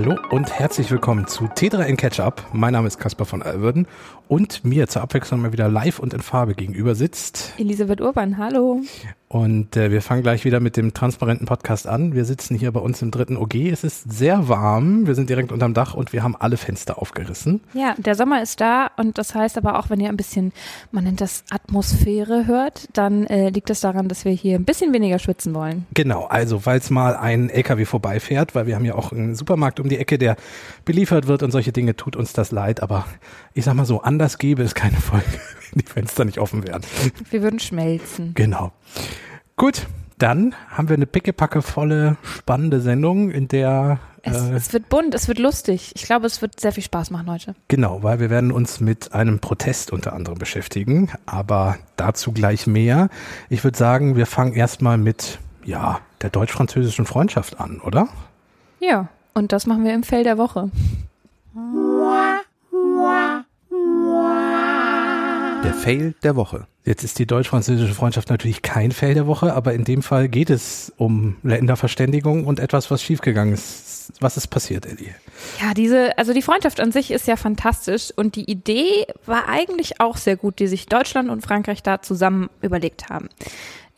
Hallo und herzlich willkommen zu T3 in Ketchup. Mein Name ist Caspar von Alwürden und mir zur Abwechslung mal wieder live und in Farbe gegenüber sitzt Elisabeth Urban, hallo. Und äh, wir fangen gleich wieder mit dem transparenten Podcast an. Wir sitzen hier bei uns im dritten OG. Es ist sehr warm. Wir sind direkt unterm Dach und wir haben alle Fenster aufgerissen. Ja, der Sommer ist da und das heißt aber auch, wenn ihr ein bisschen, man nennt das Atmosphäre hört, dann äh, liegt es daran, dass wir hier ein bisschen weniger schwitzen wollen. Genau, also falls mal ein LKW vorbeifährt, weil wir haben ja auch einen Supermarkt um die Ecke, der beliefert wird und solche Dinge, tut uns das leid. Aber ich sag mal so, anders gäbe es keine Folge, wenn die Fenster nicht offen wären. Wir würden schmelzen. Genau. Gut, dann haben wir eine pickepackevolle, spannende Sendung, in der es, äh, es, wird bunt, es wird lustig. Ich glaube, es wird sehr viel Spaß machen heute. Genau, weil wir werden uns mit einem Protest unter anderem beschäftigen, aber dazu gleich mehr. Ich würde sagen, wir fangen erstmal mit, ja, der deutsch-französischen Freundschaft an, oder? Ja, und das machen wir im Fell der Woche. Der Fail der Woche. Jetzt ist die deutsch-französische Freundschaft natürlich kein Fail der Woche, aber in dem Fall geht es um Länderverständigung und etwas, was schiefgegangen ist. Was ist passiert, Ellie? Ja, diese, also die Freundschaft an sich ist ja fantastisch und die Idee war eigentlich auch sehr gut, die sich Deutschland und Frankreich da zusammen überlegt haben.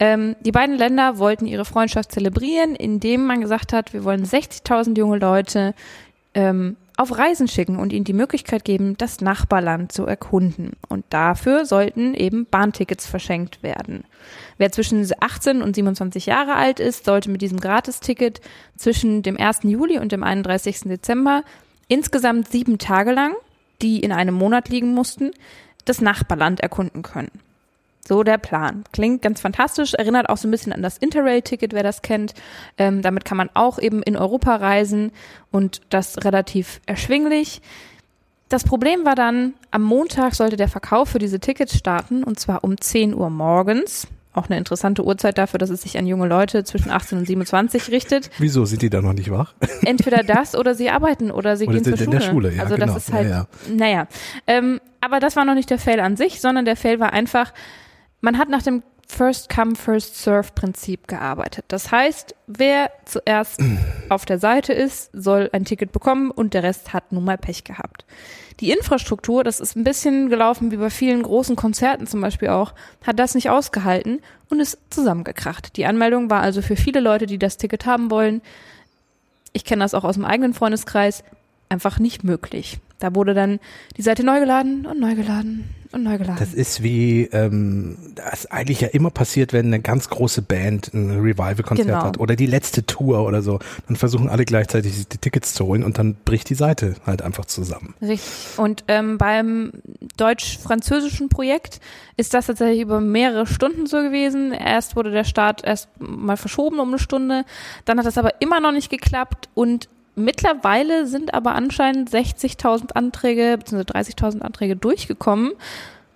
Ähm, die beiden Länder wollten ihre Freundschaft zelebrieren, indem man gesagt hat, wir wollen 60.000 junge Leute ähm, auf Reisen schicken und ihnen die Möglichkeit geben, das Nachbarland zu erkunden. Und dafür sollten eben Bahntickets verschenkt werden. Wer zwischen 18 und 27 Jahre alt ist, sollte mit diesem Gratisticket zwischen dem 1. Juli und dem 31. Dezember insgesamt sieben Tage lang, die in einem Monat liegen mussten, das Nachbarland erkunden können. So der Plan. Klingt ganz fantastisch, erinnert auch so ein bisschen an das Interrail-Ticket, wer das kennt. Ähm, damit kann man auch eben in Europa reisen und das relativ erschwinglich. Das Problem war dann, am Montag sollte der Verkauf für diese Tickets starten und zwar um 10 Uhr morgens. Auch eine interessante Uhrzeit dafür, dass es sich an junge Leute zwischen 18 und 27 richtet. Wieso sind die da noch nicht wach? Entweder das oder sie arbeiten oder sie oder gehen zur Schule. In der Schule, ja, also genau. das ist halt, ja, ja. naja. Ähm, aber das war noch nicht der Fail an sich, sondern der Fail war einfach, man hat nach dem First Come, First Serve Prinzip gearbeitet. Das heißt, wer zuerst auf der Seite ist, soll ein Ticket bekommen und der Rest hat nun mal Pech gehabt. Die Infrastruktur, das ist ein bisschen gelaufen wie bei vielen großen Konzerten zum Beispiel auch, hat das nicht ausgehalten und ist zusammengekracht. Die Anmeldung war also für viele Leute, die das Ticket haben wollen, ich kenne das auch aus dem eigenen Freundeskreis, einfach nicht möglich. Da wurde dann die Seite neu geladen und neu geladen und neu geladen. Das ist wie, ähm, das eigentlich ja immer passiert, wenn eine ganz große Band ein Revival-Konzert genau. hat oder die letzte Tour oder so. Dann versuchen alle gleichzeitig die Tickets zu holen und dann bricht die Seite halt einfach zusammen. Richtig. Und ähm, beim deutsch-französischen Projekt ist das tatsächlich über mehrere Stunden so gewesen. Erst wurde der Start erst mal verschoben um eine Stunde. Dann hat das aber immer noch nicht geklappt und Mittlerweile sind aber anscheinend 60.000 Anträge bzw. 30.000 Anträge durchgekommen,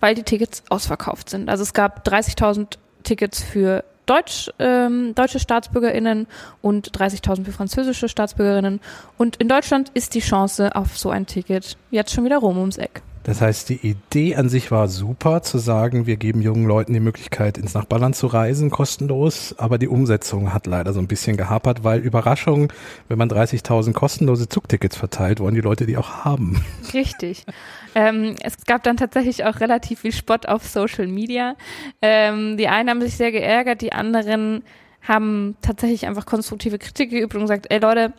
weil die Tickets ausverkauft sind. Also es gab 30.000 Tickets für Deutsch, ähm, deutsche StaatsbürgerInnen und 30.000 für französische StaatsbürgerInnen. Und in Deutschland ist die Chance auf so ein Ticket jetzt schon wieder rum ums Eck. Das heißt, die Idee an sich war super, zu sagen, wir geben jungen Leuten die Möglichkeit, ins Nachbarland zu reisen, kostenlos. Aber die Umsetzung hat leider so ein bisschen gehapert, weil Überraschung, wenn man 30.000 kostenlose Zugtickets verteilt, wollen die Leute die auch haben. Richtig. Ähm, es gab dann tatsächlich auch relativ viel Spott auf Social Media. Ähm, die einen haben sich sehr geärgert, die anderen haben tatsächlich einfach konstruktive Kritik geübt und gesagt, ey Leute,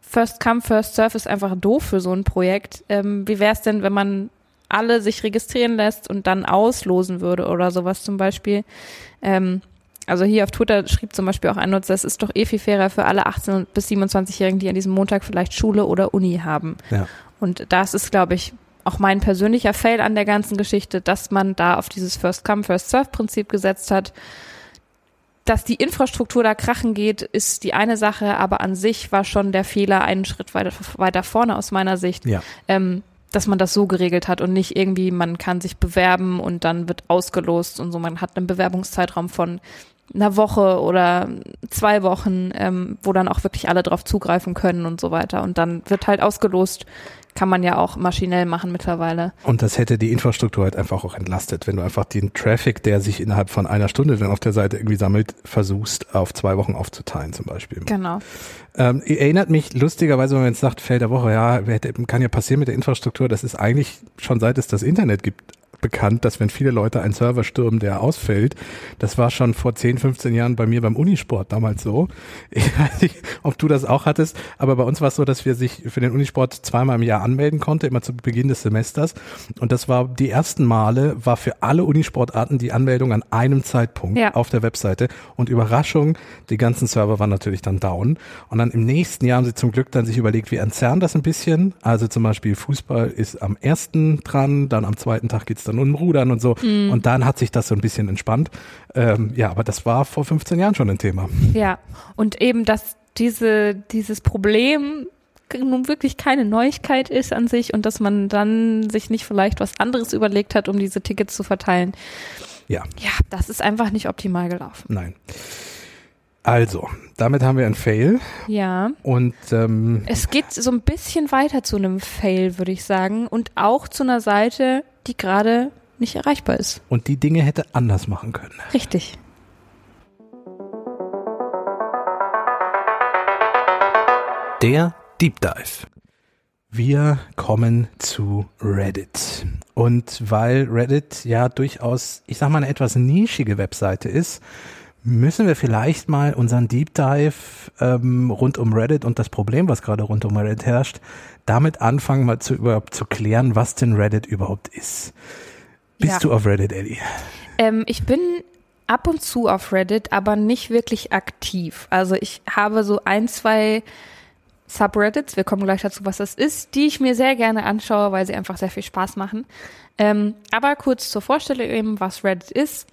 First Come, First Serve ist einfach doof für so ein Projekt. Ähm, wie wäre es denn, wenn man alle sich registrieren lässt und dann auslosen würde oder sowas zum Beispiel. Ähm, also hier auf Twitter schrieb zum Beispiel auch ein Nutzer, es ist doch eh viel fairer für alle 18- bis 27-Jährigen, die an diesem Montag vielleicht Schule oder Uni haben. Ja. Und das ist, glaube ich, auch mein persönlicher Fail an der ganzen Geschichte, dass man da auf dieses First Come, First Serve Prinzip gesetzt hat. Dass die Infrastruktur da krachen geht, ist die eine Sache, aber an sich war schon der Fehler einen Schritt weiter, weiter vorne aus meiner Sicht. Ja. Ähm, dass man das so geregelt hat und nicht irgendwie, man kann sich bewerben und dann wird ausgelost und so. Man hat einen Bewerbungszeitraum von einer Woche oder zwei Wochen, ähm, wo dann auch wirklich alle drauf zugreifen können und so weiter. Und dann wird halt ausgelost, kann man ja auch maschinell machen mittlerweile. Und das hätte die Infrastruktur halt einfach auch entlastet, wenn du einfach den Traffic, der sich innerhalb von einer Stunde dann auf der Seite irgendwie sammelt, versuchst auf zwei Wochen aufzuteilen zum Beispiel. Genau. Ähm, erinnert mich lustigerweise, wenn man jetzt sagt, Feld der Woche, ja, kann ja passieren mit der Infrastruktur, das ist eigentlich schon seit es das Internet gibt bekannt, dass wenn viele Leute einen Server stürmen, der ausfällt, das war schon vor 10, 15 Jahren bei mir beim Unisport damals so. Ich weiß nicht, ob du das auch hattest, aber bei uns war es so, dass wir sich für den Unisport zweimal im Jahr anmelden konnte, immer zu Beginn des Semesters. Und das war die ersten Male, war für alle Unisportarten die Anmeldung an einem Zeitpunkt ja. auf der Webseite. Und Überraschung, die ganzen Server waren natürlich dann down. Und dann im nächsten Jahr haben sie zum Glück dann sich überlegt, wir entzerren das ein bisschen. Also zum Beispiel Fußball ist am ersten dran, dann am zweiten Tag geht's dann Und Rudern und so. Mhm. Und dann hat sich das so ein bisschen entspannt. Ähm, ja, aber das war vor 15 Jahren schon ein Thema. Ja, und eben, dass diese, dieses Problem nun wirklich keine Neuigkeit ist an sich und dass man dann sich nicht vielleicht was anderes überlegt hat, um diese Tickets zu verteilen. Ja. Ja, das ist einfach nicht optimal gelaufen. Nein. Also, damit haben wir ein Fail. Ja. Und ähm, es geht so ein bisschen weiter zu einem Fail, würde ich sagen, und auch zu einer Seite, die gerade nicht erreichbar ist. Und die Dinge hätte anders machen können. Richtig. Der Deep Dive. Wir kommen zu Reddit. Und weil Reddit ja durchaus, ich sag mal, eine etwas nischige Webseite ist, müssen wir vielleicht mal unseren Deep Dive ähm, rund um Reddit und das Problem, was gerade rund um Reddit herrscht, damit anfangen, mal zu überhaupt zu klären, was denn Reddit überhaupt ist. Bist ja. du auf Reddit, Eddie? Ähm, ich bin ab und zu auf Reddit, aber nicht wirklich aktiv. Also ich habe so ein, zwei Subreddits, wir kommen gleich dazu, was das ist, die ich mir sehr gerne anschaue, weil sie einfach sehr viel Spaß machen. Ähm, aber kurz zur Vorstellung eben, was Reddit ist.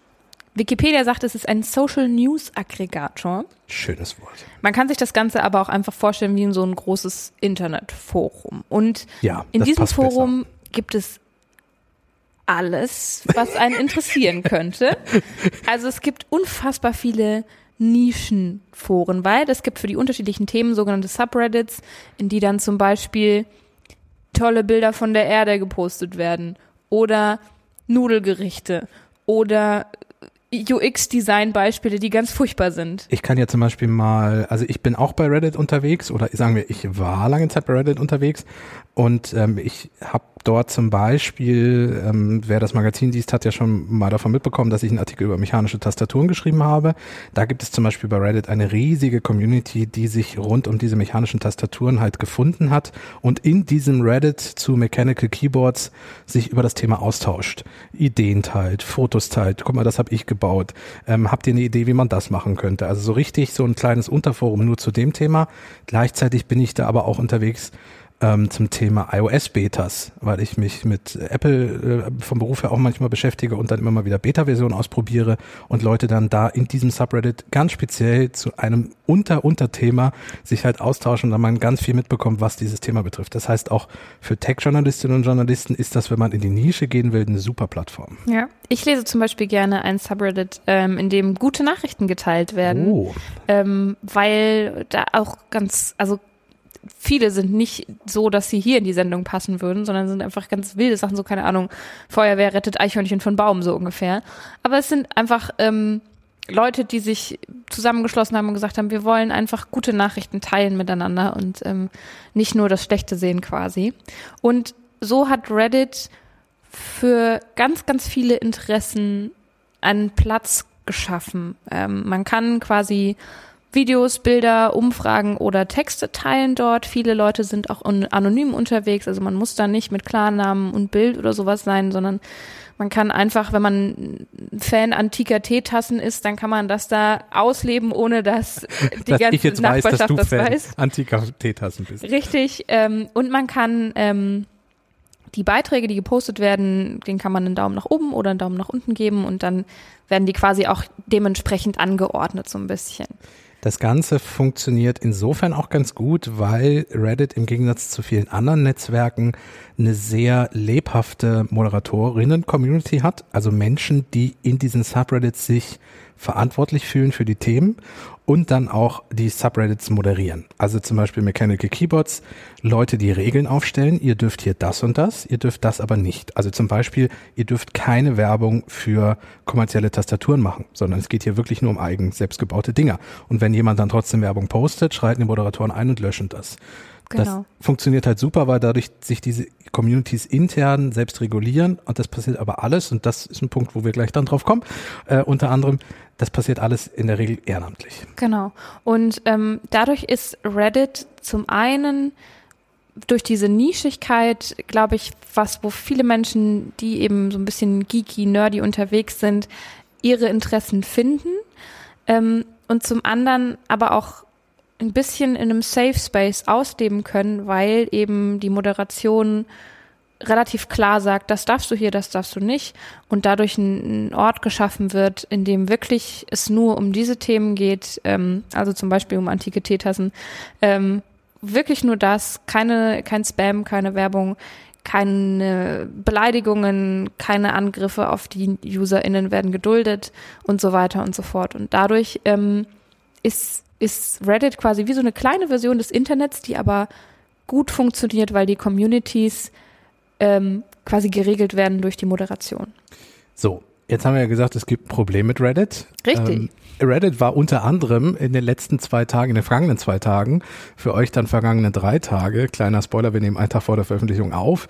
Wikipedia sagt, es ist ein Social News Aggregator. Schönes Wort. Man kann sich das Ganze aber auch einfach vorstellen wie in so ein großes Internetforum. Und ja, in diesem Forum besser. gibt es alles, was einen interessieren könnte. Also es gibt unfassbar viele Nischenforen, weil es gibt für die unterschiedlichen Themen sogenannte Subreddits, in die dann zum Beispiel tolle Bilder von der Erde gepostet werden oder Nudelgerichte oder UX-Design-Beispiele, die ganz furchtbar sind. Ich kann ja zum Beispiel mal, also ich bin auch bei Reddit unterwegs oder sagen wir, ich war lange Zeit bei Reddit unterwegs und ähm, ich habe dort zum Beispiel, ähm, wer das Magazin liest, hat ja schon mal davon mitbekommen, dass ich einen Artikel über mechanische Tastaturen geschrieben habe. Da gibt es zum Beispiel bei Reddit eine riesige Community, die sich rund um diese mechanischen Tastaturen halt gefunden hat und in diesem Reddit zu Mechanical Keyboards sich über das Thema austauscht. Ideen teilt, Fotos teilt. Guck mal, das habe ich gebaut. Ähm, habt ihr eine Idee, wie man das machen könnte? Also so richtig so ein kleines Unterforum nur zu dem Thema. Gleichzeitig bin ich da aber auch unterwegs ähm, zum Thema iOS-Betas, weil ich mich mit Apple äh, vom Beruf her auch manchmal beschäftige und dann immer mal wieder Beta-Versionen ausprobiere und Leute dann da in diesem Subreddit ganz speziell zu einem Unter-Unterthema sich halt austauschen und dann man ganz viel mitbekommt, was dieses Thema betrifft. Das heißt auch für Tech-Journalistinnen und Journalisten ist das, wenn man in die Nische gehen will, eine super Plattform. Ja, ich lese zum Beispiel gerne ein Subreddit, ähm, in dem gute Nachrichten geteilt werden, oh. ähm, weil da auch ganz, also viele sind nicht so, dass sie hier in die Sendung passen würden, sondern sind einfach ganz wilde Sachen, so keine Ahnung, Feuerwehr rettet Eichhörnchen von Baum, so ungefähr. Aber es sind einfach ähm, Leute, die sich zusammengeschlossen haben und gesagt haben, wir wollen einfach gute Nachrichten teilen miteinander und ähm, nicht nur das Schlechte sehen quasi. Und so hat Reddit für ganz, ganz viele Interessen einen Platz geschaffen. Ähm, man kann quasi Videos, Bilder, Umfragen oder Texte teilen dort. Viele Leute sind auch anonym unterwegs, also man muss da nicht mit Klarnamen und Bild oder sowas sein, sondern man kann einfach, wenn man Fan antiker Teetassen ist, dann kann man das da ausleben, ohne dass die dass ganze Nachbarschaft weiß, das Fan weiß. Antiker Teetassen bist. Richtig. Ähm, und man kann ähm, die Beiträge, die gepostet werden, den kann man einen Daumen nach oben oder einen Daumen nach unten geben und dann werden die quasi auch dementsprechend angeordnet so ein bisschen. Das Ganze funktioniert insofern auch ganz gut, weil Reddit im Gegensatz zu vielen anderen Netzwerken eine sehr lebhafte Moderatorinnen-Community hat, also Menschen, die in diesen Subreddits sich verantwortlich fühlen für die Themen und dann auch die Subreddits moderieren. Also zum Beispiel Mechanical Keyboards, Leute, die Regeln aufstellen, ihr dürft hier das und das, ihr dürft das aber nicht. Also zum Beispiel, ihr dürft keine Werbung für kommerzielle Tastaturen machen, sondern es geht hier wirklich nur um eigen selbstgebaute Dinger. Und wenn jemand dann trotzdem Werbung postet, schreiten die Moderatoren ein und löschen das. Genau. Das funktioniert halt super, weil dadurch sich diese Communities intern selbst regulieren und das passiert aber alles und das ist ein Punkt, wo wir gleich dann drauf kommen. Äh, unter anderem, das passiert alles in der Regel ehrenamtlich. Genau. Und ähm, dadurch ist Reddit zum einen durch diese Nischigkeit, glaube ich, was, wo viele Menschen, die eben so ein bisschen geeky, nerdy unterwegs sind, ihre Interessen finden. Ähm, und zum anderen aber auch ein bisschen in einem Safe Space ausleben können, weil eben die Moderation relativ klar sagt, das darfst du hier, das darfst du nicht und dadurch ein, Ort geschaffen wird, in dem wirklich es nur um diese Themen geht, ähm, also zum Beispiel um antike Teetassen, ähm, wirklich nur das, keine, kein Spam, keine Werbung, keine Beleidigungen, keine Angriffe auf die UserInnen werden geduldet und so weiter und so fort. Und dadurch ähm, ist ist Reddit quasi wie so eine kleine Version des Internets, die aber gut funktioniert, weil die Communities ähm, quasi geregelt werden durch die Moderation. So, jetzt haben wir ja gesagt, es gibt Probleme mit Reddit. Richtig. Ähm, Reddit war unter anderem in den letzten zwei Tagen, in den vergangenen zwei Tagen, für euch dann vergangene drei Tage, kleiner Spoiler, wir nehmen einen Tag vor der Veröffentlichung auf,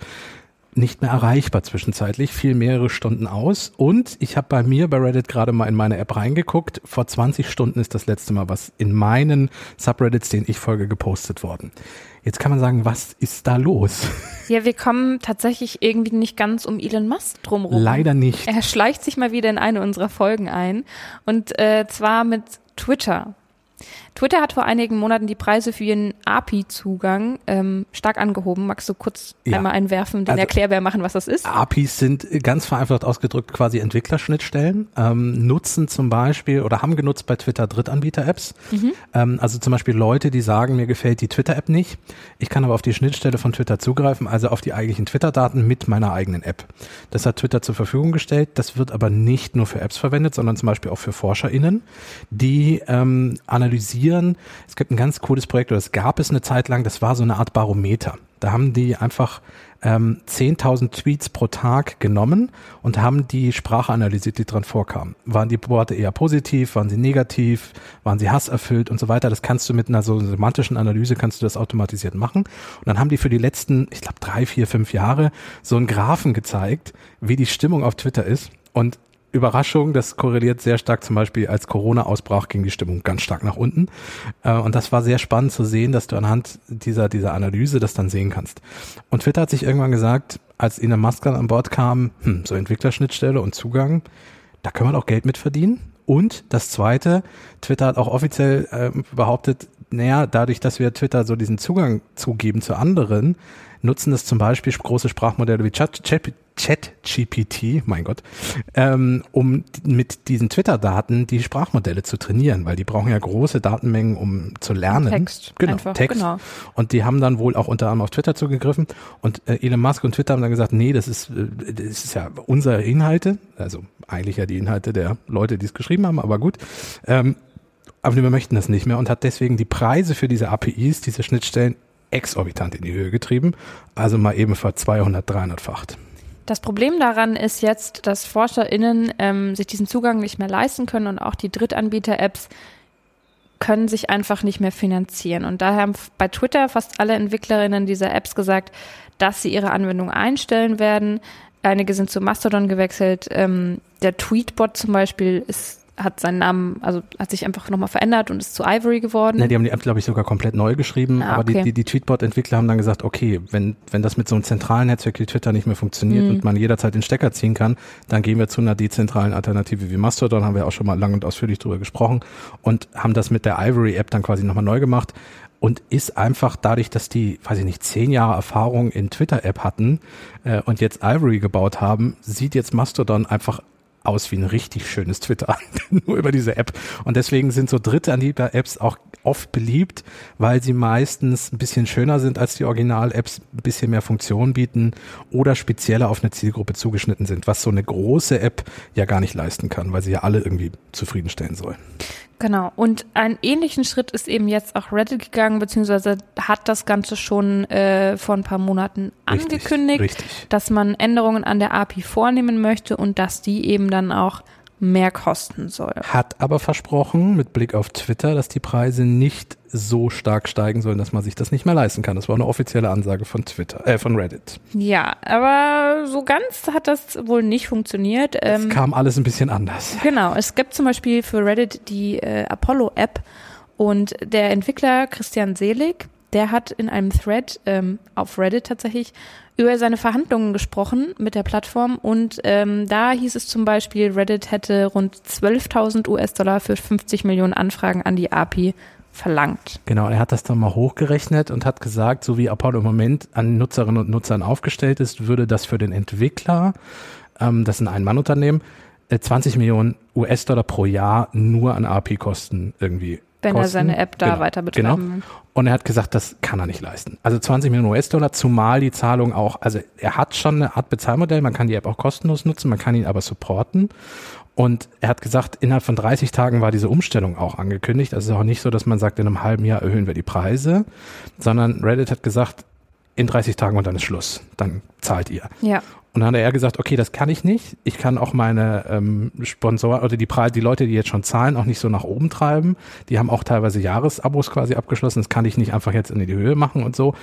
nicht mehr erreichbar zwischenzeitlich, fiel mehrere Stunden aus. Und ich habe bei mir bei Reddit gerade mal in meine App reingeguckt. Vor 20 Stunden ist das letzte Mal was in meinen Subreddits, den ich folge, gepostet worden. Jetzt kann man sagen, was ist da los? Ja, wir kommen tatsächlich irgendwie nicht ganz um Elon Musk drumherum. Leider nicht. Er schleicht sich mal wieder in eine unserer Folgen ein. Und äh, zwar mit Twitter. Twitter hat vor einigen Monaten die Preise für ihren API-Zugang ähm, stark angehoben. Magst du kurz ja. einmal einwerfen, den also, Erklärbär machen, was das ist? APIs sind ganz vereinfacht ausgedrückt quasi Entwicklerschnittstellen, ähm, nutzen zum Beispiel oder haben genutzt bei Twitter Drittanbieter-Apps. Mhm. Ähm, also zum Beispiel Leute, die sagen, mir gefällt die Twitter-App nicht. Ich kann aber auf die Schnittstelle von Twitter zugreifen, also auf die eigentlichen Twitter-Daten mit meiner eigenen App. Das hat Twitter zur Verfügung gestellt. Das wird aber nicht nur für Apps verwendet, sondern zum Beispiel auch für ForscherInnen, die ähm, analysieren, analysieren. Es gibt ein ganz cooles Projekt, oder es gab es eine Zeit lang, das war so eine Art Barometer. Da haben die einfach ähm, 10.000 Tweets pro Tag genommen und haben die Sprache analysiert, die dran vorkam. Waren die Worte eher positiv, waren sie negativ, waren sie hasserfüllt und so weiter. Das kannst du mit einer so semantischen Analyse, kannst du das automatisiert machen. Und dann haben die für die letzten, ich glaube, drei, vier, fünf Jahre so einen Graphen gezeigt, wie die Stimmung auf Twitter ist. Und Überraschung, das korreliert sehr stark zum Beispiel, als Corona ausbrach, ging die Stimmung ganz stark nach unten. Äh, und das war sehr spannend zu sehen, dass du anhand dieser, dieser Analyse das dann sehen kannst. Und Twitter hat sich irgendwann gesagt, als Elon Musk an Bord kam, hm, so Entwicklerschnittstelle und Zugang, da können wir doch Geld mit verdienen. Und das Zweite, Twitter hat auch offiziell äh, behauptet, naja, dadurch, dass wir Twitter so diesen Zugang zugeben zu anderen, nutzen das zum Beispiel große Sprachmodelle wie ChatGPT, mein Gott, ähm, um mit diesen Twitter-Daten die Sprachmodelle zu trainieren, weil die brauchen ja große Datenmengen, um zu lernen. Text. Genau, einfach, Text. Genau. Und die haben dann wohl auch unter anderem auf Twitter zugegriffen. Und äh, Elon Musk und Twitter haben dann gesagt, nee, das ist, äh, das ist ja unsere Inhalte, also eigentlich ja die Inhalte der Leute, die es geschrieben haben, aber gut. Ähm, aber wir möchten das nicht mehr und hat deswegen die Preise für diese APIs, diese Schnittstellen exorbitant in die Höhe getrieben, also mal eben ver 200, 300-facht. Das Problem daran ist jetzt, dass ForscherInnen ähm, sich diesen Zugang nicht mehr leisten können und auch die Drittanbieter-Apps können sich einfach nicht mehr finanzieren. Und daher haben bei Twitter fast alle Entwicklerinnen dieser Apps gesagt, dass sie ihre Anwendung einstellen werden. Einige sind zu Mastodon gewechselt. Ähm, der Tweetbot zum Beispiel ist hat seinen Namen, also hat sich einfach nochmal verändert und ist zu Ivory geworden. Ne, die haben die App, glaube ich, sogar komplett neu geschrieben, ah, aber okay. die, die, die Tweetbot-Entwickler haben dann gesagt, okay, wenn, wenn das mit so einem zentralen Netzwerk wie Twitter nicht mehr funktioniert mhm. und man jederzeit den Stecker ziehen kann, dann gehen wir zu einer dezentralen Alternative wie Mastodon, haben wir auch schon mal lang und ausführlich drüber gesprochen und haben das mit der Ivory-App dann quasi nochmal neu gemacht und ist einfach dadurch, dass die, weiß ich nicht, zehn Jahre Erfahrung in Twitter-App hatten äh, und jetzt Ivory gebaut haben, sieht jetzt Mastodon einfach aus wie ein richtig schönes Twitter, nur über diese App. Und deswegen sind so Drittanbieter-Apps auch oft beliebt, weil sie meistens ein bisschen schöner sind als die Original-Apps, ein bisschen mehr Funktionen bieten oder spezieller auf eine Zielgruppe zugeschnitten sind, was so eine große App ja gar nicht leisten kann, weil sie ja alle irgendwie zufriedenstellen soll. Genau. Und einen ähnlichen Schritt ist eben jetzt auch Reddit gegangen, beziehungsweise hat das Ganze schon äh, vor ein paar Monaten Richtig, angekündigt, richtig. dass man Änderungen an der API vornehmen möchte und dass die eben dann auch mehr kosten soll. Hat aber versprochen, mit Blick auf Twitter, dass die Preise nicht so stark steigen sollen, dass man sich das nicht mehr leisten kann. Das war eine offizielle Ansage von Twitter, äh, von Reddit. Ja, aber so ganz hat das wohl nicht funktioniert. Es Ähm, kam alles ein bisschen anders. Genau, es gibt zum Beispiel für Reddit die äh, Apollo-App und der Entwickler Christian Selig, der hat in einem Thread ähm, auf Reddit tatsächlich über seine Verhandlungen gesprochen mit der Plattform und ähm, da hieß es zum Beispiel, Reddit hätte rund 12.000 US-Dollar für 50 Millionen Anfragen an die API verlangt. Genau, er hat das dann mal hochgerechnet und hat gesagt, so wie Apollo im Moment an Nutzerinnen und Nutzern aufgestellt ist, würde das für den Entwickler, ähm, das ist ein Ein-Mann-Unternehmen, äh, 20 Millionen US-Dollar pro Jahr nur an API-Kosten irgendwie Wenn er kosten. seine App da Genau, weiter betreiben Genau. will. Und er hat gesagt, das kann er nicht leisten. Also 20 Millionen US-Dollar, zumal die Zahlung auch, also er hat schon eine Art Bezahlmodell, man kann die App auch kostenlos nutzen, man kann ihn aber supporten. Und er hat gesagt, innerhalb von 30 Tagen war diese Umstellung auch angekündigt. Also es ist auch nicht so, dass man sagt, in einem halben Jahr erhöhen wir die Preise, sondern Reddit hat gesagt, in 30 Tagen und dann ist Schluss. Dann zahlt ihr. Ja, Und dann hat er gesagt, okay, das kann ich nicht. Ich kann auch meine ähm, Sponsoren oder die, Preise, die Leute, die jetzt schon zahlen, auch nicht so nach oben treiben. Die haben auch teilweise Jahresabos quasi abgeschlossen. Das kann ich nicht einfach jetzt in die Höhe machen und so.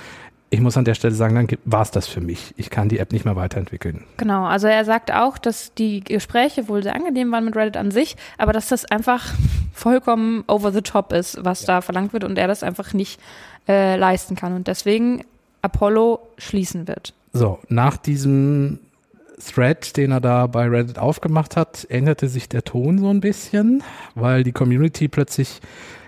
Ich muss an der Stelle sagen, dann war es das für mich. Ich kann die App nicht mehr weiterentwickeln. Genau, also er sagt auch, dass die Gespräche wohl sehr angenehm waren mit Reddit an sich, aber dass das einfach vollkommen over the top ist, was da verlangt wird und er das einfach nicht äh, leisten kann und deswegen Apollo schließen wird. So, nach diesem Thread, den er da bei Reddit aufgemacht hat, änderte sich der Ton so ein bisschen, weil die Community plötzlich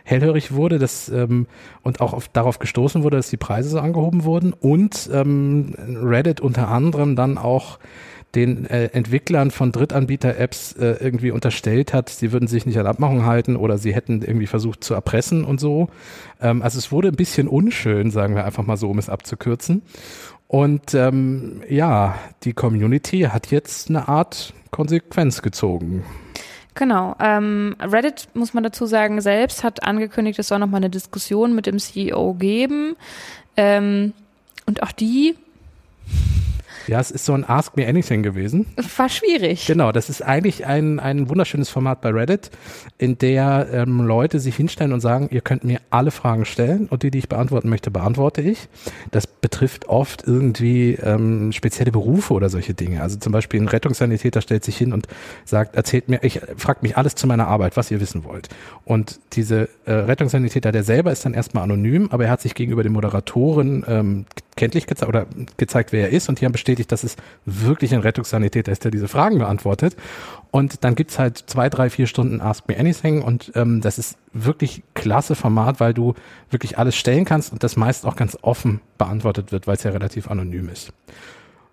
hellhörig wurde dass, ähm, und auch auf, darauf gestoßen wurde, dass die Preise so angehoben wurden und ähm, Reddit unter anderem dann auch den äh, Entwicklern von Drittanbieter-Apps äh, irgendwie unterstellt hat, sie würden sich nicht an Abmachung halten oder sie hätten irgendwie versucht zu erpressen und so. Ähm, also es wurde ein bisschen unschön, sagen wir einfach mal so, um es abzukürzen. Und ähm, ja, die Community hat jetzt eine Art Konsequenz gezogen. Genau. Ähm, Reddit, muss man dazu sagen, selbst hat angekündigt, es soll nochmal eine Diskussion mit dem CEO geben. Ähm, und auch die Ja, es ist so ein Ask Me Anything gewesen. war schwierig. Genau, das ist eigentlich ein, ein wunderschönes Format bei Reddit, in der ähm, Leute sich hinstellen und sagen, ihr könnt mir alle Fragen stellen und die, die ich beantworten möchte, beantworte ich. Das betrifft oft irgendwie ähm, spezielle Berufe oder solche Dinge. Also zum Beispiel ein Rettungssanitäter stellt sich hin und sagt, erzählt mir, ich fragt mich alles zu meiner Arbeit, was ihr wissen wollt. Und diese äh, Rettungssanitäter, der selber ist dann erstmal anonym, aber er hat sich gegenüber den Moderatoren ähm, kenntlich gezeigt oder gezeigt, wer er ist und die haben bestätigt, dass es wirklich ein Rettungssanitäter ist, der diese Fragen beantwortet. Und dann gibt's halt zwei, drei, vier Stunden Ask Me Anything und ähm, das ist wirklich klasse Format, weil du wirklich alles stellen kannst und das meist auch ganz offen beantwortet wird, weil es ja relativ anonym ist.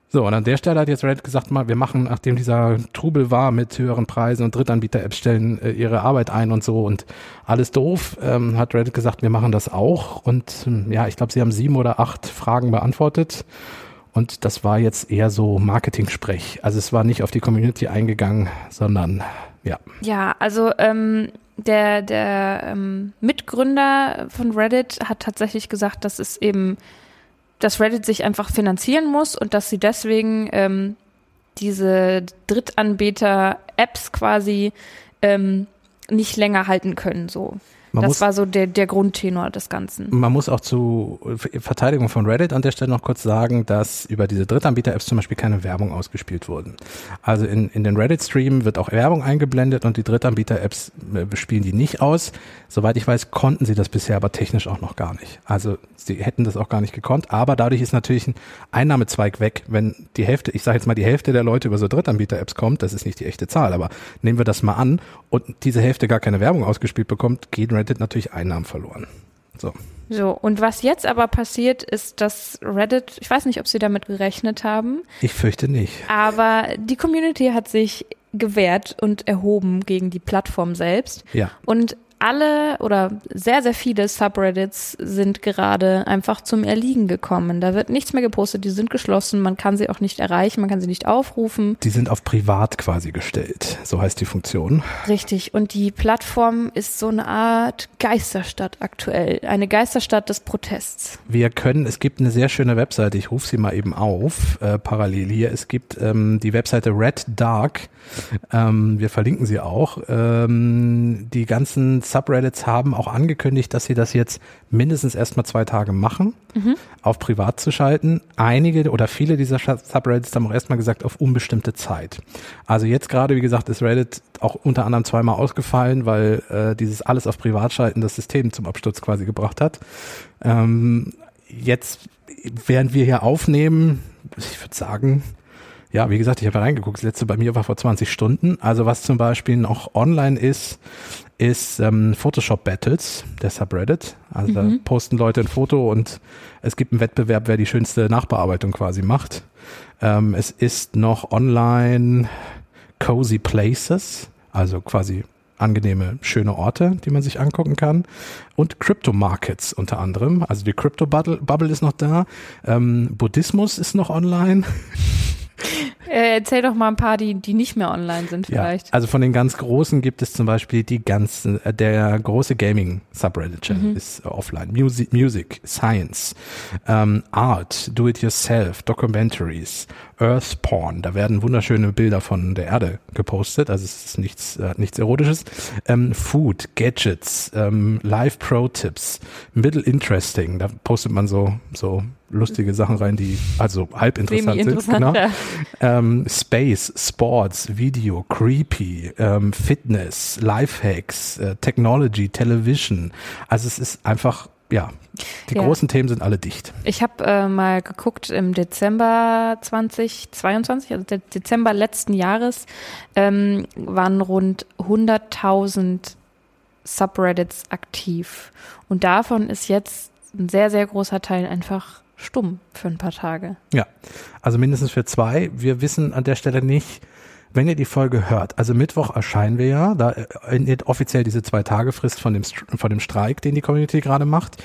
So, und an der Stelle hat jetzt Reddit gesagt, mal, wir machen, nachdem dieser Trubel war mit höheren Preisen und Drittanbieter-Apps stellen äh, ihre Arbeit ein und so und alles doof, ähm, hat Reddit gesagt, wir machen das auch. Und ähm, ja, ich glaube, sie haben sieben oder acht Fragen beantwortet. Und das war jetzt eher so Marketing-Sprech. Also es war nicht auf die Community eingegangen, sondern ja. Ja, also ähm, der, der ähm, Mitgründer von Reddit hat tatsächlich gesagt, dass es eben, dass Reddit sich einfach finanzieren muss und dass sie deswegen ähm, diese Drittanbieter-Apps quasi ähm, nicht länger halten können. So. Man das muss- war so der, der Grundtenor des Ganzen. Man muss auch zu Verteidigung von Reddit an der Stelle noch kurz sagen, dass über diese Drittanbieter-Apps zum Beispiel keine Werbung ausgespielt wurden. Also in, in den Reddit-Stream wird auch Werbung eingeblendet und die Drittanbieter-Apps äh, spielen die nicht aus. Soweit ich weiß, konnten sie das bisher aber technisch auch noch gar nicht. Also sie hätten das auch gar nicht gekonnt, aber dadurch ist natürlich ein Einnahmezweig weg, wenn die Hälfte, ich sage jetzt mal die Hälfte der Leute über so Drittanbieter-Apps kommt, das ist nicht die echte Zahl, aber nehmen wir das mal an und diese Hälfte gar keine Werbung ausgespielt bekommt, geht Reddit natürlich Einnahmen verloren. So. So, und was jetzt aber passiert, ist, dass Reddit, ich weiß nicht, ob sie damit gerechnet haben, Ich fürchte nicht. aber die Community hat sich gewehrt und erhoben gegen die Plattform selbst. Ja. Und alle oder sehr, sehr viele Subreddits sind gerade einfach zum Erliegen gekommen. Da wird nichts mehr gepostet, die sind geschlossen, man kann sie auch nicht erreichen, man kann sie nicht aufrufen. Die sind auf privat quasi gestellt, so heißt die Funktion. Richtig, und die Plattform ist so eine Art Geisterstadt aktuell, eine Geisterstadt des Protests. Wir können, es gibt eine sehr schöne Webseite, ich rufe sie mal eben auf, äh, parallel hier. Es gibt ähm, die Webseite Red Dark, ähm, wir verlinken sie auch. Ähm, die ganzen Subreddits haben auch angekündigt, dass sie das jetzt mindestens erstmal zwei Tage machen, mhm. auf privat zu schalten. Einige oder viele dieser Subreddits haben auch erstmal gesagt, auf unbestimmte Zeit. Also jetzt gerade, wie gesagt, ist Reddit auch unter anderem zweimal ausgefallen, weil äh, dieses alles auf privat schalten das System zum Absturz quasi gebracht hat. Ähm, jetzt, während wir hier aufnehmen, ich würde sagen, ja, wie gesagt, ich habe reingeguckt. Das letzte bei mir war vor 20 Stunden. Also was zum Beispiel noch online ist, ist ähm, Photoshop Battles, der Subreddit. Also mhm. da posten Leute ein Foto und es gibt einen Wettbewerb, wer die schönste Nachbearbeitung quasi macht. Ähm, es ist noch online Cozy Places, also quasi angenehme, schöne Orte, die man sich angucken kann. Und Crypto Markets unter anderem. Also die Crypto Bubble, ist noch da. Ähm, Buddhismus ist noch online. Äh, erzähl doch mal ein paar, die, die nicht mehr online sind vielleicht. Ja, also von den ganz großen gibt es zum Beispiel die ganzen, äh, der große Gaming-Subreddit-Channel mhm. ist offline. Music, Music Science, ähm, Art, Do-It-Yourself, Documentaries, Earth Porn. Da werden wunderschöne Bilder von der Erde gepostet. Also es ist nichts, äh, nichts Erotisches. Ähm, Food, Gadgets, ähm, Live Pro Tips, Middle Interesting. Da postet man so, so lustige Sachen rein, die also halb interessant sind. Genau. Ähm, Space, Sports, Video, Creepy, ähm, Fitness, Lifehacks, äh, Technology, Television. Also es ist einfach ja, die ja. großen Themen sind alle dicht. Ich habe äh, mal geguckt im Dezember 2022, also Dezember letzten Jahres, ähm, waren rund 100.000 Subreddits aktiv. Und davon ist jetzt ein sehr, sehr großer Teil einfach stumm für ein paar Tage. Ja, also mindestens für zwei. Wir wissen an der Stelle nicht, wenn ihr die Folge hört, also Mittwoch erscheinen wir ja, da endet offiziell diese zwei Tage Frist von dem, von dem Streik, den die Community gerade macht.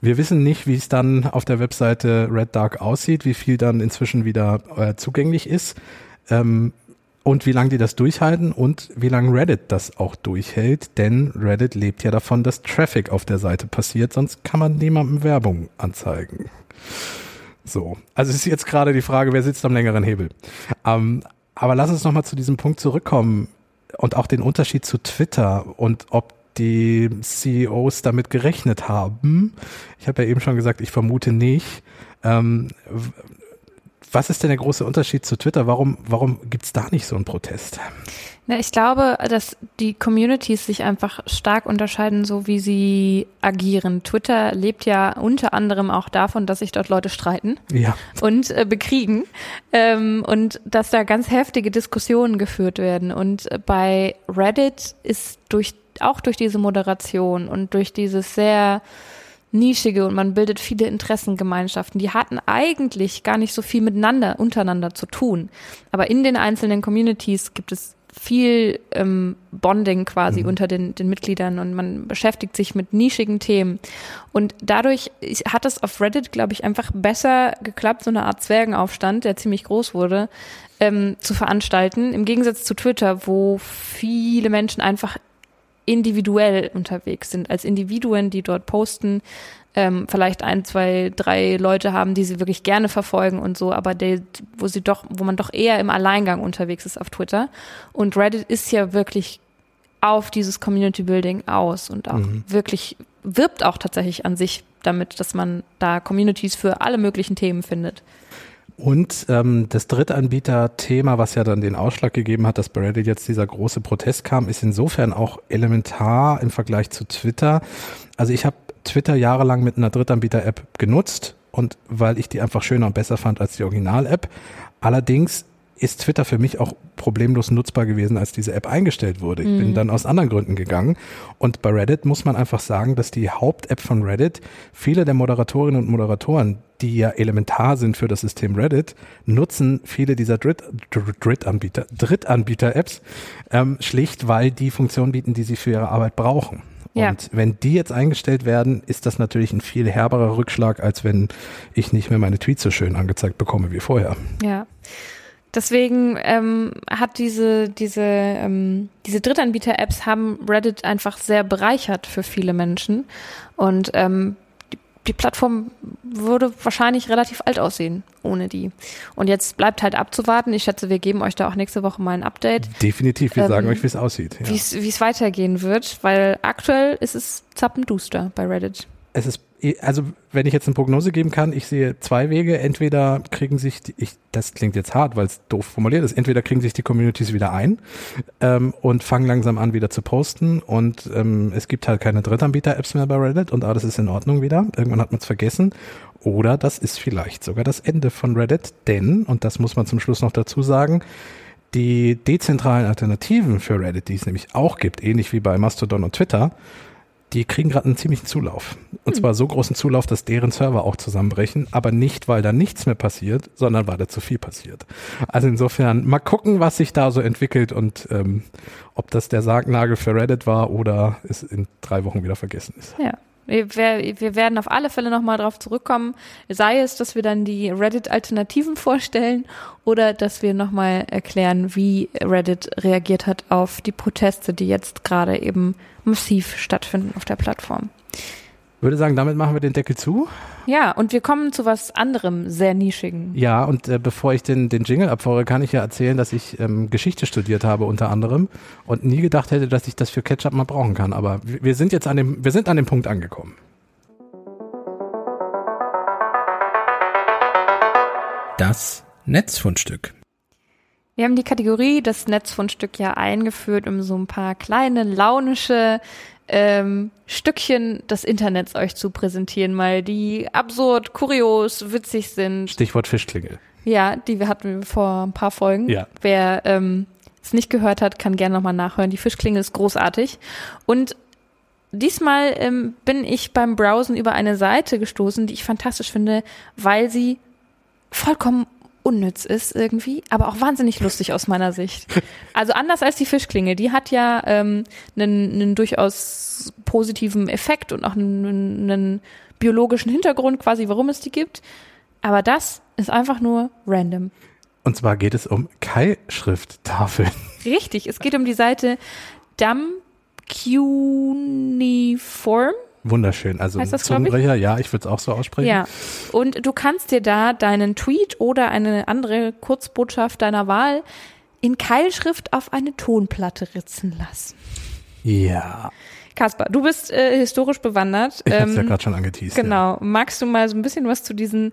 Wir wissen nicht, wie es dann auf der Webseite Red Dark aussieht, wie viel dann inzwischen wieder äh, zugänglich ist ähm, und wie lange die das durchhalten und wie lange Reddit das auch durchhält, denn Reddit lebt ja davon, dass Traffic auf der Seite passiert, sonst kann man niemandem Werbung anzeigen. So, also es ist jetzt gerade die Frage, wer sitzt am längeren Hebel. Ähm, aber lass uns nochmal zu diesem Punkt zurückkommen und auch den Unterschied zu Twitter und ob die CEOs damit gerechnet haben. Ich habe ja eben schon gesagt, ich vermute nicht. Ähm, was ist denn der große Unterschied zu Twitter? Warum, warum gibt es da nicht so einen Protest? Na, ich glaube, dass die Communities sich einfach stark unterscheiden, so wie sie agieren. Twitter lebt ja unter anderem auch davon, dass sich dort Leute streiten ja. und äh, bekriegen ähm, und dass da ganz heftige Diskussionen geführt werden. Und bei Reddit ist durch auch durch diese Moderation und durch dieses sehr nischige und man bildet viele Interessengemeinschaften. Die hatten eigentlich gar nicht so viel miteinander, untereinander zu tun. Aber in den einzelnen Communities gibt es viel ähm, Bonding quasi mhm. unter den, den Mitgliedern und man beschäftigt sich mit nischigen Themen. Und dadurch hat es auf Reddit, glaube ich, einfach besser geklappt, so eine Art Zwergenaufstand, der ziemlich groß wurde, ähm, zu veranstalten. Im Gegensatz zu Twitter, wo viele Menschen einfach individuell unterwegs sind, als Individuen, die dort posten, ähm, vielleicht ein, zwei, drei Leute haben, die sie wirklich gerne verfolgen und so, aber der, wo sie doch, wo man doch eher im Alleingang unterwegs ist auf Twitter. Und Reddit ist ja wirklich auf dieses Community Building aus und auch mhm. wirklich wirbt auch tatsächlich an sich damit, dass man da Communities für alle möglichen Themen findet. Und ähm, das Drittanbieter-Thema, was ja dann den Ausschlag gegeben hat, dass bei Reddit jetzt dieser große Protest kam, ist insofern auch elementar im Vergleich zu Twitter. Also ich habe Twitter jahrelang mit einer Drittanbieter-App genutzt und weil ich die einfach schöner und besser fand als die Original-App. Allerdings ist Twitter für mich auch problemlos nutzbar gewesen, als diese App eingestellt wurde. Ich mhm. bin dann aus anderen Gründen gegangen. Und bei Reddit muss man einfach sagen, dass die Haupt-App von Reddit viele der Moderatorinnen und Moderatoren, die ja elementar sind für das System Reddit, nutzen viele dieser Drittanbieter, Drittanbieter-Apps ähm, schlicht, weil die Funktionen bieten, die sie für ihre Arbeit brauchen. Ja. Und wenn die jetzt eingestellt werden, ist das natürlich ein viel herberer Rückschlag, als wenn ich nicht mehr meine Tweets so schön angezeigt bekomme wie vorher. Ja. Deswegen ähm, hat diese diese ähm, diese Drittanbieter-Apps haben Reddit einfach sehr bereichert für viele Menschen und ähm, die, die Plattform würde wahrscheinlich relativ alt aussehen ohne die. Und jetzt bleibt halt abzuwarten. Ich schätze, wir geben euch da auch nächste Woche mal ein Update. Definitiv, wir ähm, sagen euch, wie es aussieht. Ja. Wie es weitergehen wird, weil aktuell ist es zappenduster bei Reddit. Es ist also wenn ich jetzt eine Prognose geben kann, ich sehe zwei Wege. Entweder kriegen sich, die, ich, das klingt jetzt hart, weil es doof formuliert ist, entweder kriegen sich die Communities wieder ein ähm, und fangen langsam an wieder zu posten und ähm, es gibt halt keine Drittanbieter-Apps mehr bei Reddit und alles ist in Ordnung wieder. Irgendwann hat man es vergessen. Oder das ist vielleicht sogar das Ende von Reddit, denn, und das muss man zum Schluss noch dazu sagen, die dezentralen Alternativen für Reddit, die es nämlich auch gibt, ähnlich wie bei Mastodon und Twitter, die kriegen gerade einen ziemlichen Zulauf. Und zwar so großen Zulauf, dass deren Server auch zusammenbrechen, aber nicht, weil da nichts mehr passiert, sondern weil da zu viel passiert. Also insofern mal gucken, was sich da so entwickelt und ähm, ob das der Sargnagel für Reddit war oder es in drei Wochen wieder vergessen ist. Ja. Wir, werden auf alle Fälle nochmal drauf zurückkommen. Sei es, dass wir dann die Reddit-Alternativen vorstellen oder dass wir nochmal erklären, wie Reddit reagiert hat auf die Proteste, die jetzt gerade eben massiv stattfinden auf der Plattform. Ich würde sagen, damit machen wir den Deckel zu. Ja, und wir kommen zu was anderem, sehr nischigen. Ja, und äh, bevor ich den, den Jingle abfahre, kann ich ja erzählen, dass ich ähm, Geschichte studiert habe unter anderem und nie gedacht hätte, dass ich das für Ketchup mal brauchen kann. Aber wir sind jetzt an dem, wir sind an dem Punkt angekommen. Das Netzfundstück. Wir haben die Kategorie das Netzfundstück ja eingeführt, um so ein paar kleine launische ähm, Stückchen des Internets euch zu präsentieren, mal die absurd, kurios, witzig sind. Stichwort Fischklingel. Ja, die wir hatten vor ein paar Folgen. Ja. Wer ähm, es nicht gehört hat, kann gerne nochmal nachhören. Die Fischklingel ist großartig. Und diesmal ähm, bin ich beim Browsen über eine Seite gestoßen, die ich fantastisch finde, weil sie vollkommen unnütz ist irgendwie, aber auch wahnsinnig lustig aus meiner Sicht. Also anders als die Fischklinge, die hat ja ähm, einen, einen durchaus positiven Effekt und auch einen, einen biologischen Hintergrund quasi, warum es die gibt. Aber das ist einfach nur random. Und zwar geht es um Keilschrifttafeln. Richtig, es geht um die Seite Dumb Cuneiform. Wunderschön. Also heißt das, Zungenbrecher, ja, ich würde es auch so aussprechen. Ja. Und du kannst dir da deinen Tweet oder eine andere Kurzbotschaft deiner Wahl in Keilschrift auf eine Tonplatte ritzen lassen. Ja. Kaspar, du bist äh, historisch bewandert. Ich ähm, hab's ja ähm, gerade schon angeteased. Genau. Ja. Magst du mal so ein bisschen was zu diesen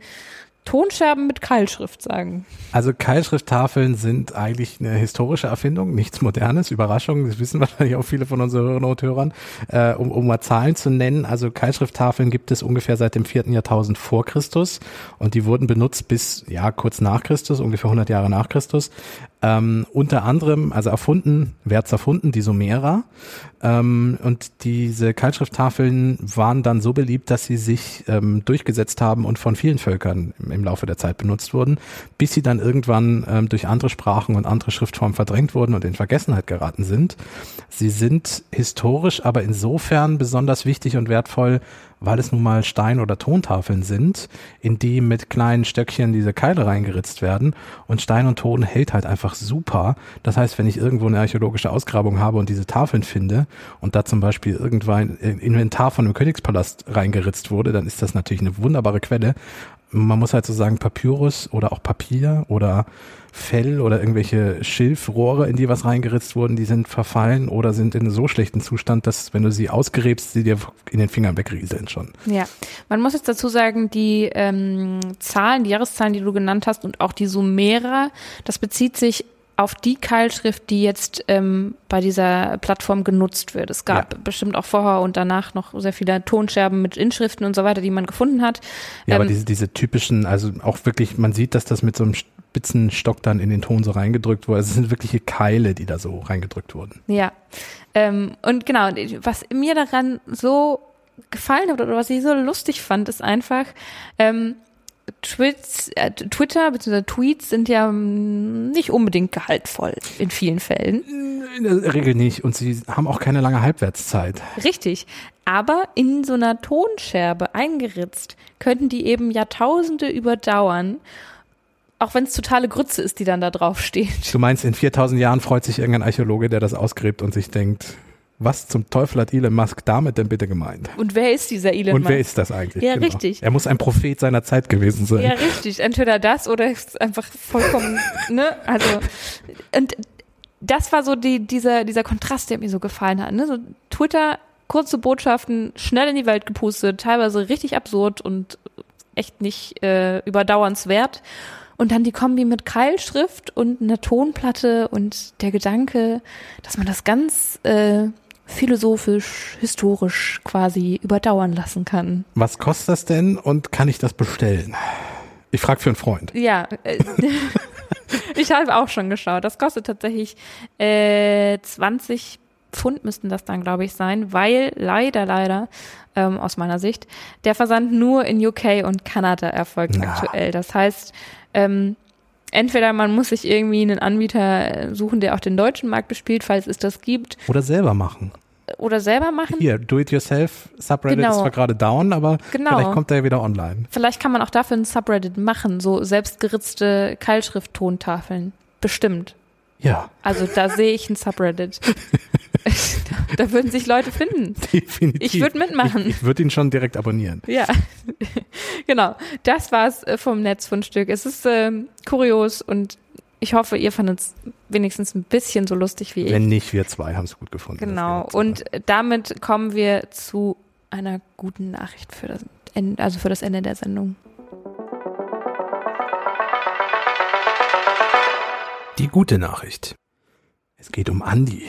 Tonscherben mit Keilschrift sagen? Also Keilschrifttafeln sind eigentlich eine historische Erfindung, nichts Modernes, Überraschung, das wissen wahrscheinlich auch viele von unseren Hörern. Äh, um, um mal Zahlen zu nennen, also Keilschrifttafeln gibt es ungefähr seit dem vierten Jahrtausend vor Christus und die wurden benutzt bis, ja, kurz nach Christus, ungefähr 100 Jahre nach Christus. Ähm, unter anderem, also erfunden, wer erfunden? Die Sumerer. Ähm, und diese Keilschrifttafeln waren dann so beliebt, dass sie sich ähm, durchgesetzt haben und von vielen Völkern im, im, Laufe der Zeit benutzt wurden, bis sie dann irgendwann ähm, durch andere Sprachen und andere Schriftformen verdrängt wurden und in Vergessenheit geraten sind. Sie sind historisch aber insofern besonders wichtig und wertvoll, weil es nun mal Stein- oder Tontafeln sind, in die mit kleinen Stöckchen diese Keile reingeritzt werden. Und Stein und Ton hält halt einfach super. Das heißt, wenn ich irgendwo eine archäologische Ausgrabung habe und diese Tafeln finde und da zum Beispiel irgendwann ein Inventar von einem Königspalast reingeritzt wurde, dann ist das natürlich eine wunderbare Quelle. Man muss halt so sagen, Papyrus oder auch Papier oder Fell oder irgendwelche Schilfrohre, in die was reingeritzt wurden, die sind verfallen oder sind in so schlechten Zustand, dass wenn du sie ausgräbst, sie dir in den Fingern wegrieseln schon. Ja, man muss jetzt dazu sagen, die ähm, Zahlen, die Jahreszahlen, die du genannt hast und auch die Sumerer, das bezieht sich auf die Keilschrift, die jetzt ähm, bei dieser Plattform genutzt wird. Es gab Ja. bestimmt auch vorher und danach noch sehr viele Tonscherben mit Inschriften und so weiter, die man gefunden hat. Ja, aber Ähm, diese, diese typischen, also auch wirklich, man sieht, dass das mit so einem Spitzenstock dann in den Ton so reingedrückt wurde. Also es sind wirkliche Keile, die da so reingedrückt wurden. Ja. Ähm, und genau, was mir daran so gefallen hat oder was ich so lustig fand, ist einfach, ähm, Twits, äh, Twitter bzw. Tweets sind ja mm, nicht unbedingt gehaltvoll in vielen Fällen. In der Regel nicht. Und sie haben auch keine lange Halbwertszeit. Richtig. Aber in so einer Tonscherbe eingeritzt könnten die eben Jahrtausende überdauern, auch wenn es totale Grütze ist, die dann da drauf steht. Du meinst, in 4000 Jahren freut sich irgendein Archäologe, der das ausgräbt und sich denkt, was zum Teufel hat Elon Musk damit denn bitte gemeint? Und wer ist dieser Elon und wer Musk? ist das eigentlich? Ja, richtig. Er muss ein Prophet seiner Zeit gewesen sein. Ja, richtig. Entweder das oder ist einfach vollkommen, ne? Also, und das war so die, dieser, dieser Kontrast, der mir so gefallen hat, ne? So Twitter, kurze Botschaften, schnell in die Welt gepustet, teilweise richtig absurd und echt nicht äh, überdauernswert. Und dann die Kombi mit Keilschrift und einer Tonplatte und der Gedanke, dass man das ganz äh, philosophisch, historisch quasi überdauern lassen kann. Was kostet das denn und kann ich das bestellen? Ich frage für einen Freund. Ja, äh, ich habe auch schon geschaut. Das kostet tatsächlich äh, 20 Pfund müssten das dann, glaube ich, sein, weil leider, leider, ähm, aus meiner Sicht, der Versand nur in UK und Kanada erfolgt Na. aktuell. Das heißt, ähm, entweder man muss sich irgendwie einen Anbieter suchen, der auch den deutschen Markt bespielt, falls es das gibt, Oder selber machen. oder selber machen. Hier, Do-it-yourself Subreddit Genau. ist zwar gerade down, aber Genau. vielleicht kommt er ja wieder online. Vielleicht kann man auch dafür ein Subreddit machen, so selbstgeritzte Keilschrift-Tontafeln. Bestimmt. Ja, Also da sehe ich ein Subreddit. da, würden sich Leute finden. definitiv. Ich würd mitmachen. Ich, ich würde ihn schon direkt abonnieren. Ja, genau. Das war's äh, vom Netzfundstück. Es ist ähm, kurios und ich hoffe, ihr fandet es wenigstens ein bisschen so lustig wie ich. Wenn nicht, wir zwei haben es gut gefunden. genau. Und äh, damit kommen wir zu einer guten Nachricht für das Ende, also für das Ende der Sendung. Die gute Nachricht. Es geht um Andi.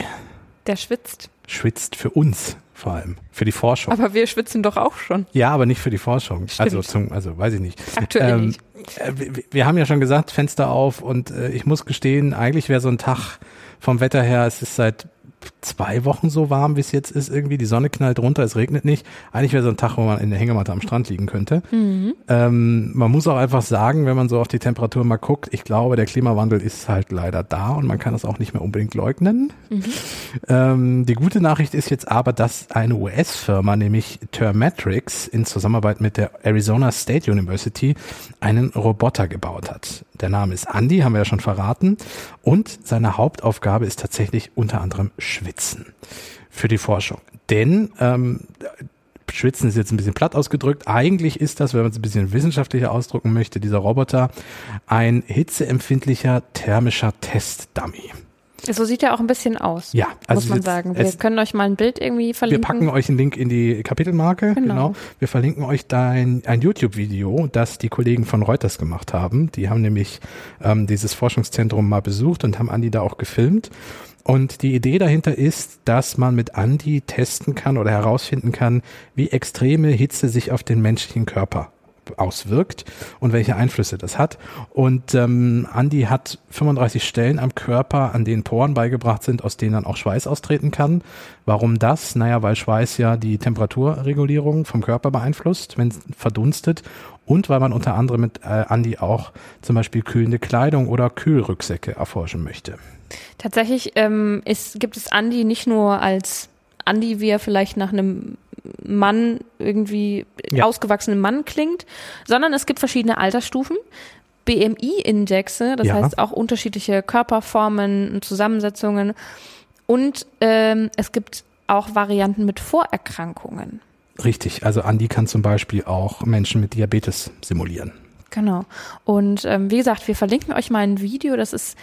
Der schwitzt. Schwitzt für uns vor allem. Für die Forschung. Aber wir schwitzen doch auch schon. ja, aber nicht für die Forschung. Stimmt. Also zum, also weiß ich nicht. Aktuell Ähm, nicht. äh, wir, wir haben ja schon gesagt, Fenster auf und äh, ich muss gestehen, eigentlich wäre so ein Tag vom Wetter her, es ist seit zwei Wochen so warm, wie es jetzt ist irgendwie. Die Sonne knallt runter, es regnet nicht. Eigentlich wäre so ein Tag, wo man in der Hängematte am Strand liegen könnte. Mhm. Ähm, man muss auch einfach sagen, wenn man so auf die Temperatur mal guckt, ich glaube, der Klimawandel ist halt leider da und man kann das auch nicht mehr unbedingt leugnen. Ähm, die gute Nachricht ist jetzt aber, dass eine US-Firma, nämlich Thermatrix, in Zusammenarbeit mit der Arizona State University einen Roboter gebaut hat. Der Name ist Andy, haben wir ja schon verraten. Und seine Hauptaufgabe ist tatsächlich unter anderem Schwitzen für die Forschung. Denn ähm, Schwitzen ist jetzt ein bisschen platt ausgedrückt. Eigentlich ist das, wenn man es ein bisschen wissenschaftlicher ausdrücken möchte, dieser Roboter ein hitzeempfindlicher thermischer Testdummy. So sieht er auch ein bisschen aus. Ja, also muss man es- sagen. Wir können euch mal ein Bild irgendwie Wir verlinken. packen euch einen Link in die Kapitelmarke. Genau. Genau. Wir verlinken euch dein, ein YouTube-Video, das die Kollegen von Reuters gemacht haben. Die haben nämlich ähm, dieses Forschungszentrum mal besucht und haben Andi da auch gefilmt. Und die Idee dahinter ist, dass man mit Andi testen kann oder herausfinden kann, wie extreme Hitze sich auf den menschlichen Körper auswirkt und welche Einflüsse das hat. Und ähm, Andi hat 35 Stellen am Körper, an denen Poren beigebracht sind, aus denen dann auch Schweiß austreten kann. Warum das? Naja, weil Schweiß ja die Temperaturregulierung vom Körper beeinflusst, wenn es verdunstet. Und weil man unter anderem mit äh, Andi auch zum Beispiel kühlende Kleidung oder Kühlrücksäcke erforschen möchte. Tatsächlich ähm, ist, gibt es Andi nicht nur als Andi, wie er vielleicht nach einem Mann irgendwie Ja. ausgewachsenen Mann klingt, sondern es gibt verschiedene Altersstufen. BMI-Indexe, das Ja. heißt auch unterschiedliche Körperformen und Zusammensetzungen. Und ähm, es gibt auch Varianten mit Vorerkrankungen. Richtig, also Andi kann zum Beispiel auch Menschen mit Diabetes simulieren. Genau. Und ähm, wie gesagt, wir verlinken euch mal ein Video, das ist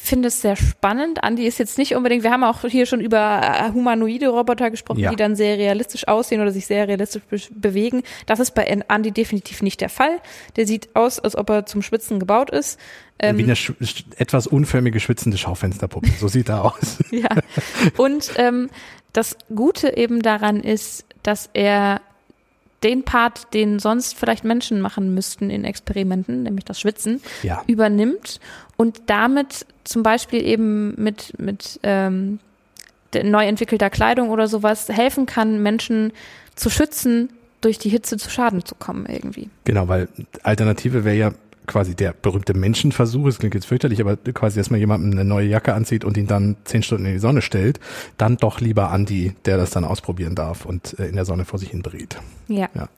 finde es sehr spannend. Andi ist jetzt nicht unbedingt, wir haben auch hier schon über äh, humanoide Roboter gesprochen, Ja. die dann sehr realistisch aussehen oder sich sehr realistisch be bewegen. Das ist bei Andi definitiv nicht der Fall. Der sieht aus, als ob er zum Schwitzen gebaut ist. Ähm, Wie eine etwas unförmige, schwitzende Schaufensterpuppe. So sieht er aus. Ja. Und ähm, das Gute eben daran ist, dass er den Part, den sonst vielleicht Menschen machen müssten in Experimenten, nämlich das Schwitzen, Ja. übernimmt und damit zum Beispiel eben mit, mit ähm, neu entwickelter Kleidung oder sowas helfen kann, Menschen zu schützen, durch die Hitze zu Schaden zu kommen irgendwie. Genau, weil Alternative wäre ja quasi der berühmte Menschenversuch, es klingt jetzt fürchterlich, aber quasi, dass man jemandem eine neue Jacke anzieht und ihn dann zehn Stunden in die Sonne stellt, dann doch lieber Andi, der das dann ausprobieren darf und äh, in der Sonne vor sich hin berät. Ja. Ja.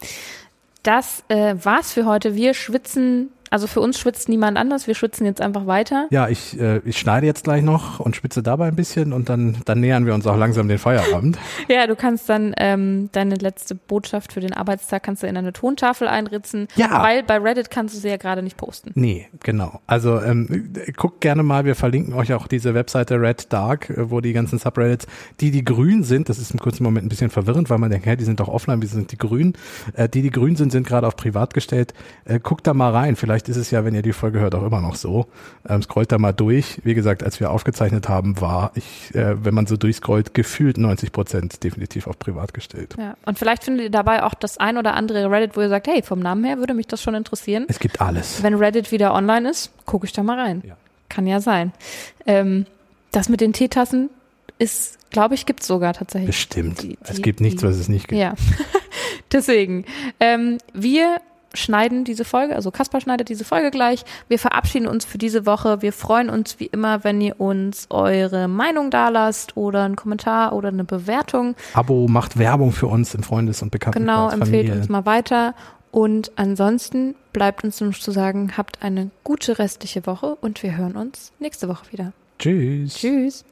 Das äh, war's für heute. Wir schwitzen, also für uns schwitzt niemand anders, wir schwitzen jetzt einfach weiter. Ja, ich, äh, ich schneide jetzt gleich noch und spitze dabei ein bisschen und dann, dann nähern wir uns auch langsam den Feierabend. Ja, du kannst dann ähm, deine letzte Botschaft für den Arbeitstag kannst du in eine Tontafel einritzen, Ja. weil bei Reddit kannst du sie ja gerade nicht posten. Nee, genau. Also ähm, guckt gerne mal, wir verlinken euch auch diese Webseite Red Dark, äh, wo die ganzen Subreddits, die die grün sind, das ist im kurzen Moment ein bisschen verwirrend, weil man denkt, hä, die sind doch offline, wie sind die grün? Äh, die, die grün sind, sind gerade auf privat gestellt. Äh, guckt da mal rein, vielleicht ist es ja, wenn ihr die Folge hört, auch immer noch so. Ähm, scrollt da mal durch. Wie gesagt, als wir aufgezeichnet haben, war ich, äh, wenn man so durchscrollt, gefühlt 90 Prozent definitiv auf privat gestellt. Ja. Und vielleicht findet ihr dabei auch das ein oder andere Reddit, wo ihr sagt, hey, vom Namen her würde mich das schon interessieren. Es gibt alles. Wenn Reddit wieder online ist, gucke ich da mal rein. Ja. Kann ja sein. Ähm, das mit den Teetassen ist, glaube ich, gibt sogar tatsächlich. Bestimmt. Die- es die- gibt nichts, was es nicht gibt. Ja, deswegen. Ähm, wir schneiden diese Folge, also Kaspar schneidet diese Folge gleich. Wir verabschieden uns für diese Woche. Wir freuen uns wie immer, wenn ihr uns eure Meinung dalasst oder einen Kommentar oder eine Bewertung. Abo macht Werbung für uns im Freundes- und Genau, Bekanntenkreis, empfehlt Familie. uns mal weiter. Und ansonsten bleibt uns nur zu sagen, habt eine gute restliche Woche und wir hören uns nächste Woche wieder. Tschüss. Tschüss.